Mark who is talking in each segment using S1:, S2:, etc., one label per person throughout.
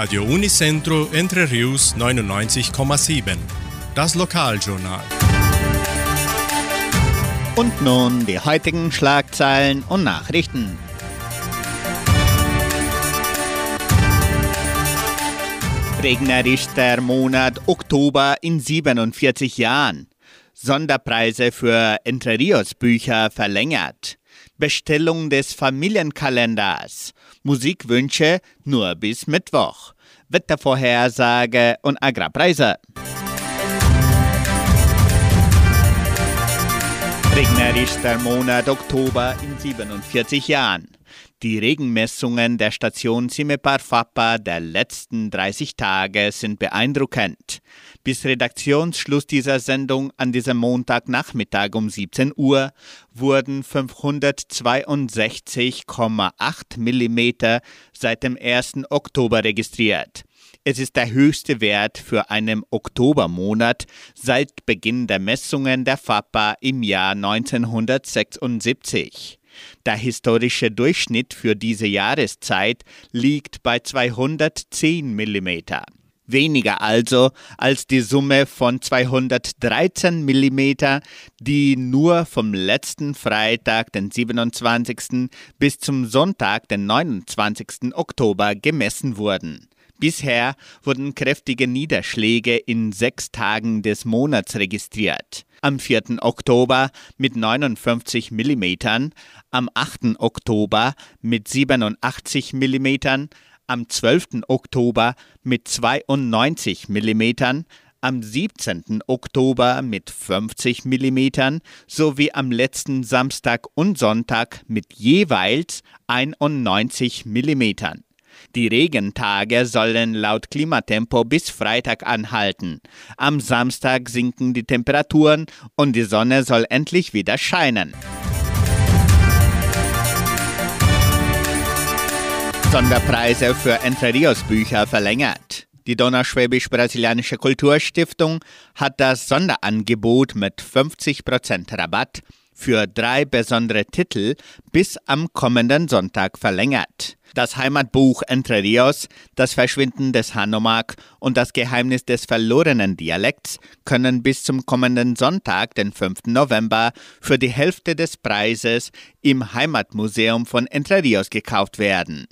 S1: Radio Unicentro Entre Rius 99,7. Das Lokaljournal.
S2: Und nun die heutigen Schlagzeilen und Nachrichten. Regnerischster Monat Oktober in 47 Jahren. Sonderpreise für Entre Rios Bücher verlängert. Bestellung des Familienkalenders. Musikwünsche nur bis Mittwoch. Wettervorhersage und Agrarpreise. Regnerischster Monat Oktober in 47 Jahren. Die Regenmessungen der Station Simepar-Fapa der letzten 30 Tage sind beeindruckend. Bis Redaktionsschluss dieser Sendung an diesem Montagnachmittag um 17 Uhr wurden 562,8 mm seit dem 1. Oktober registriert. Es ist der höchste Wert für einen Oktobermonat seit Beginn der Messungen der FAPA im Jahr 1976. Der historische Durchschnitt für diese Jahreszeit liegt bei 210 mm. Weniger also als die Summe von 213 mm, die nur vom letzten Freitag, den 27. bis zum Sonntag, den 29. Oktober gemessen wurden. Bisher wurden kräftige Niederschläge in sechs Tagen des Monats registriert. Am 4. Oktober mit 59 mm, am 8. Oktober mit 87 mm, am 12. Oktober mit 92 mm, am 17. Oktober mit 50 mm sowie am letzten Samstag und Sonntag mit jeweils 91 mm. Die Regentage sollen laut Klimatempo bis Freitag anhalten. Am Samstag sinken die Temperaturen und die Sonne soll endlich wieder scheinen. Sonderpreise für Entre Rios Bücher verlängert. Die Donauschwäbisch-Brasilianische Kulturstiftung hat das Sonderangebot mit 50% Rabatt für drei besondere Titel bis am kommenden Sonntag verlängert. Das Heimatbuch Entre Rios, Das Verschwinden des Hanomag und Das Geheimnis des verlorenen Dialekts können bis zum kommenden Sonntag, den 5. November, für die Hälfte des Preises im Heimatmuseum von Entre Rios gekauft werden.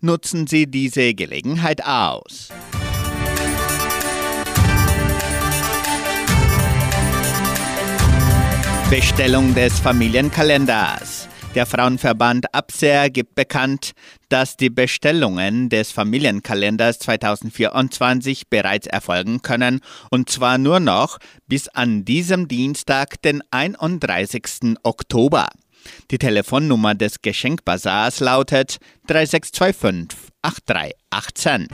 S2: Nutzen Sie diese Gelegenheit aus. Bestellung des Familienkalenders. Der Frauenverband Abser gibt bekannt, dass die Bestellungen des Familienkalenders 2024 bereits erfolgen können, und zwar nur noch bis an diesem Dienstag, den 31. Oktober. Die Telefonnummer des Geschenkbasars lautet 3625 8318.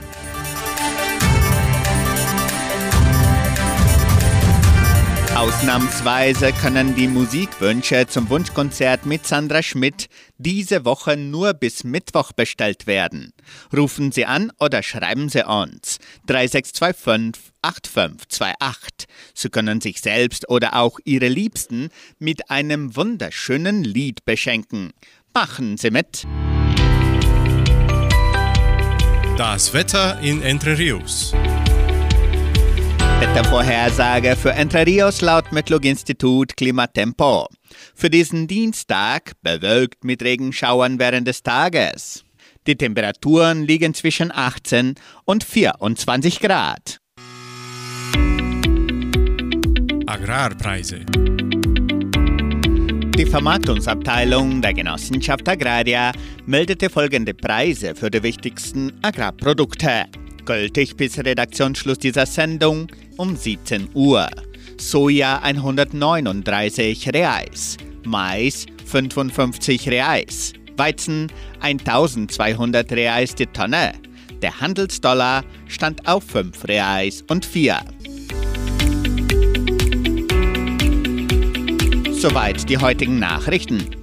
S2: Ausnahmsweise können die Musikwünsche zum Wunschkonzert mit Sandra Schmidt diese Woche nur bis Mittwoch bestellt werden. Rufen Sie an oder schreiben Sie uns 3625 8528. Sie können sich selbst oder auch Ihre Liebsten mit einem wunderschönen Lied beschenken. Machen Sie mit!
S1: Das Wetter in Entre Rios.
S2: Wettervorhersage für Entre Rios laut Metlog-Institut Klimatempo. Für diesen Dienstag bewölkt mit Regenschauern während des Tages. Die Temperaturen liegen zwischen 18 und 24 Grad.
S1: Agrarpreise.
S2: Die Vermarktungsabteilung der Genossenschaft Agraria meldete folgende Preise für die wichtigsten Agrarprodukte. Gültig bis Redaktionsschluss dieser Sendung um 17 Uhr. Soja 139 Reais, Mais 55 Reais, Weizen 1200 Reais die Tonne. Der Handelsdollar stand auf 5 Reais und 4. Soweit die heutigen Nachrichten.